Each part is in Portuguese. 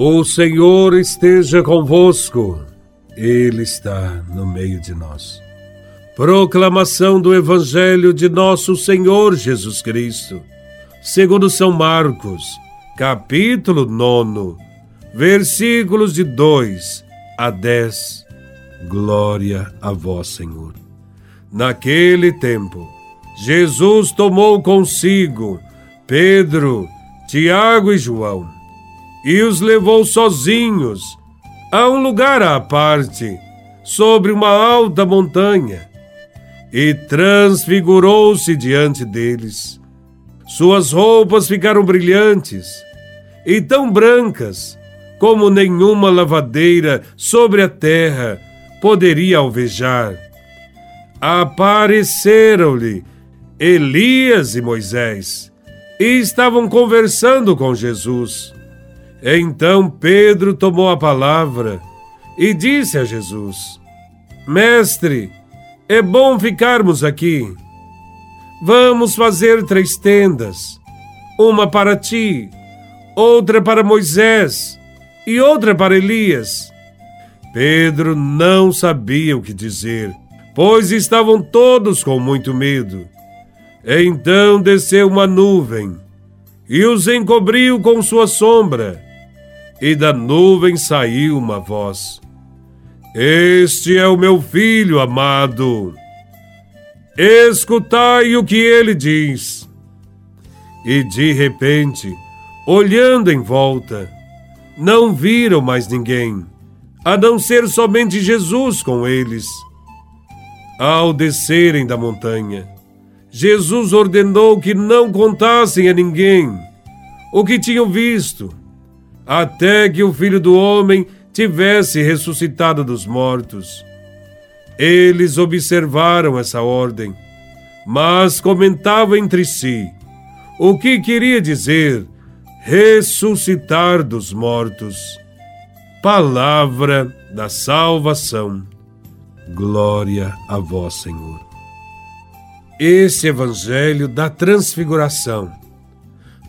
O Senhor esteja convosco, Ele está no meio de nós. Proclamação do Evangelho de Nosso Senhor Jesus Cristo, segundo São Marcos, capítulo 9, versículos de 2 a 10. Glória a Vós, Senhor. Naquele tempo, Jesus tomou consigo Pedro, Tiago e João e os levou sozinhos a um lugar à parte, sobre uma alta montanha, e transfigurou-se diante deles. Suas roupas ficaram brilhantes e tão brancas como nenhuma lavadeira sobre a terra poderia alvejar. Apareceram-lhe Elias e Moisés e estavam conversando com Jesus. Então Pedro tomou a palavra e disse a Jesus: Mestre, é bom ficarmos aqui. Vamos fazer três tendas: uma para ti, outra para Moisés e outra para Elias. Pedro não sabia o que dizer, pois estavam todos com muito medo. Então desceu uma nuvem e os encobriu com sua sombra e da nuvem saiu uma voz: Este é o meu filho amado. Escutai o que ele diz. E de repente, olhando em volta, não viram mais ninguém, a não ser somente Jesus com eles. Ao descerem da montanha, Jesus ordenou que não contassem a ninguém o que tinham visto até que o filho do homem tivesse ressuscitado dos mortos. Eles observaram essa ordem, mas comentavam entre si o que queria dizer ressuscitar dos mortos. Palavra da salvação. Glória a vós, Senhor. Esse Evangelho da Transfiguração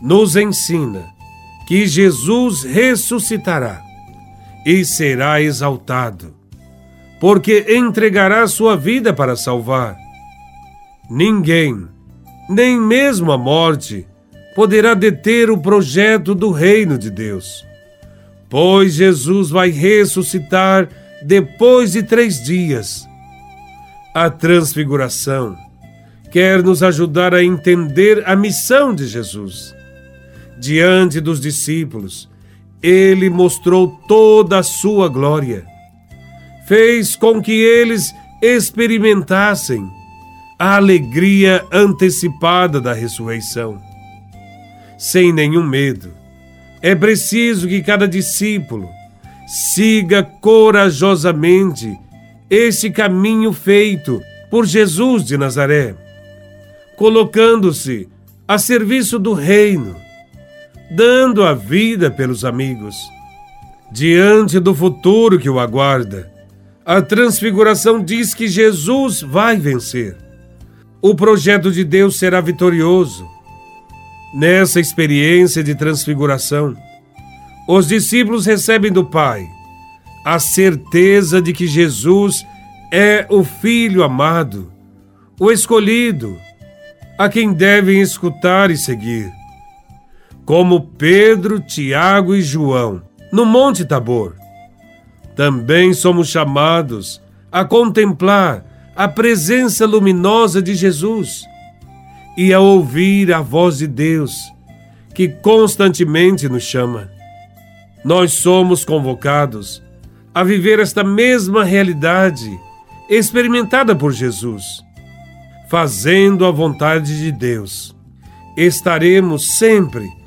nos ensina que Jesus ressuscitará e será exaltado, porque entregará sua vida para salvar. Ninguém, nem mesmo a morte, poderá deter o projeto do reino de Deus, pois Jesus vai ressuscitar depois de três dias. A transfiguração quer nos ajudar a entender a missão de Jesus diante dos discípulos, ele mostrou toda a sua glória. Fez com que eles experimentassem a alegria antecipada da ressurreição. Sem nenhum medo, é preciso que cada discípulo siga corajosamente esse caminho feito por Jesus de Nazaré, colocando-se a serviço do reino dando a vida pelos amigos. Diante do futuro que o aguarda, a transfiguração diz que Jesus vai vencer. O projeto de Deus será vitorioso. Nessa experiência de transfiguração, os discípulos recebem do Pai a certeza de que Jesus é o Filho amado, o escolhido, a quem devem escutar e seguir como Pedro, Tiago e João, no Monte Tabor. Também somos chamados a contemplar a presença luminosa de Jesus e a ouvir a voz de Deus, que constantemente nos chama. Nós somos convocados a viver esta mesma realidade experimentada por Jesus, fazendo a vontade de Deus. Estaremos sempre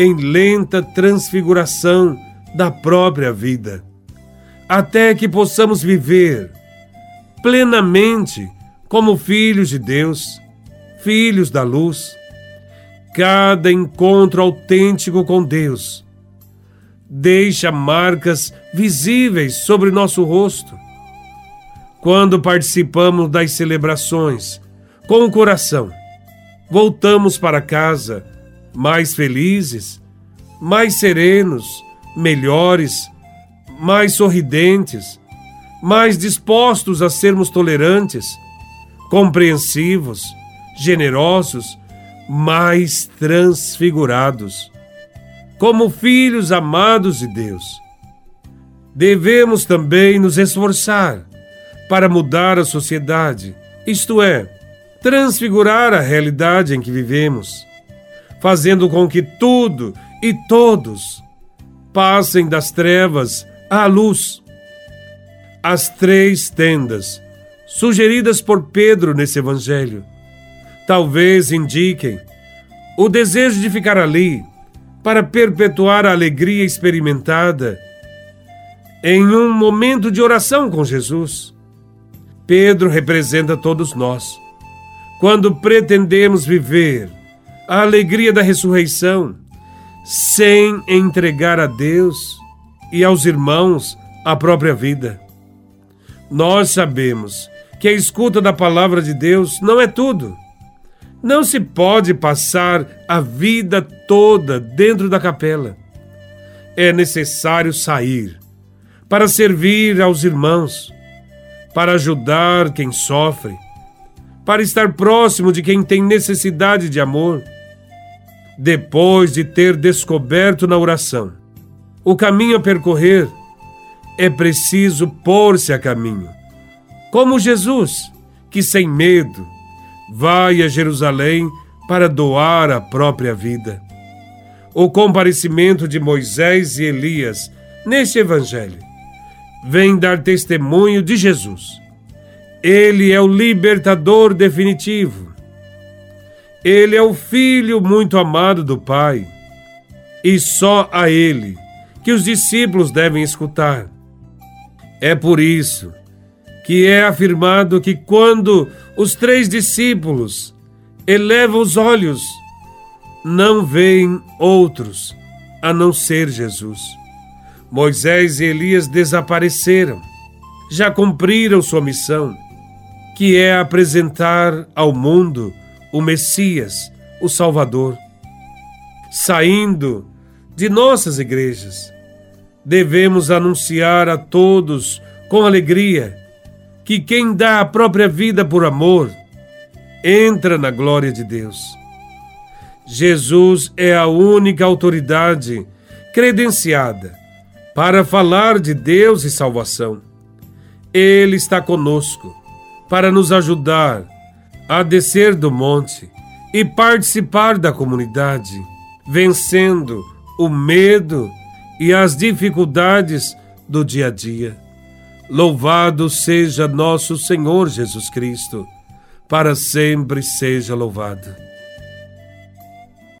em lenta transfiguração da própria vida, até que possamos viver plenamente como filhos de Deus, filhos da luz. Cada encontro autêntico com Deus deixa marcas visíveis sobre nosso rosto. Quando participamos das celebrações com o coração, voltamos para casa mais felizes, mais serenos, melhores, mais sorridentes, mais dispostos a sermos tolerantes, compreensivos, generosos, mais transfigurados, como filhos amados de Deus. Devemos também nos esforçar para mudar a sociedade, isto é, transfigurar a realidade em que vivemos, fazendo com que tudo e todos passem das trevas à luz. As três tendas sugeridas por Pedro nesse evangelho talvez indiquem o desejo de ficar ali para perpetuar a alegria experimentada em um momento de oração com Jesus. Pedro representa todos nós. Quando pretendemos viver a alegria da ressurreição sem entregar a Deus e aos irmãos a própria vida. Nós sabemos que a escuta da palavra de Deus não é tudo. Não se pode passar a vida toda dentro da capela. É necessário sair para servir aos irmãos, para ajudar quem sofre, para estar próximo de quem tem necessidade de amor. Depois de ter descoberto na oração o caminho a percorrer, é preciso pôr-se a caminho. Como Jesus, que sem medo vai a Jerusalém para doar a própria vida. O comparecimento de Moisés e Elias neste Evangelho vem dar testemunho de Jesus. Ele é o libertador definitivo. Ele é o filho muito amado do Pai. E só a ele que os discípulos devem escutar. É por isso que é afirmado que quando os três discípulos elevam os olhos, não veem outros a não ser Jesus. Moisés e Elias desapareceram, já cumpriram sua missão, que é apresentar ao mundo o Messias, o Salvador. Saindo de nossas igrejas, devemos anunciar a todos com alegria que quem dá a própria vida por amor entra na glória de Deus. Jesus é a única autoridade credenciada para falar de Deus e salvação. Ele está conosco para nos ajudar a descer do monte e participar da comunidade, vencendo o medo e as dificuldades do dia a dia. Louvado seja nosso Senhor Jesus Cristo, para sempre seja louvado.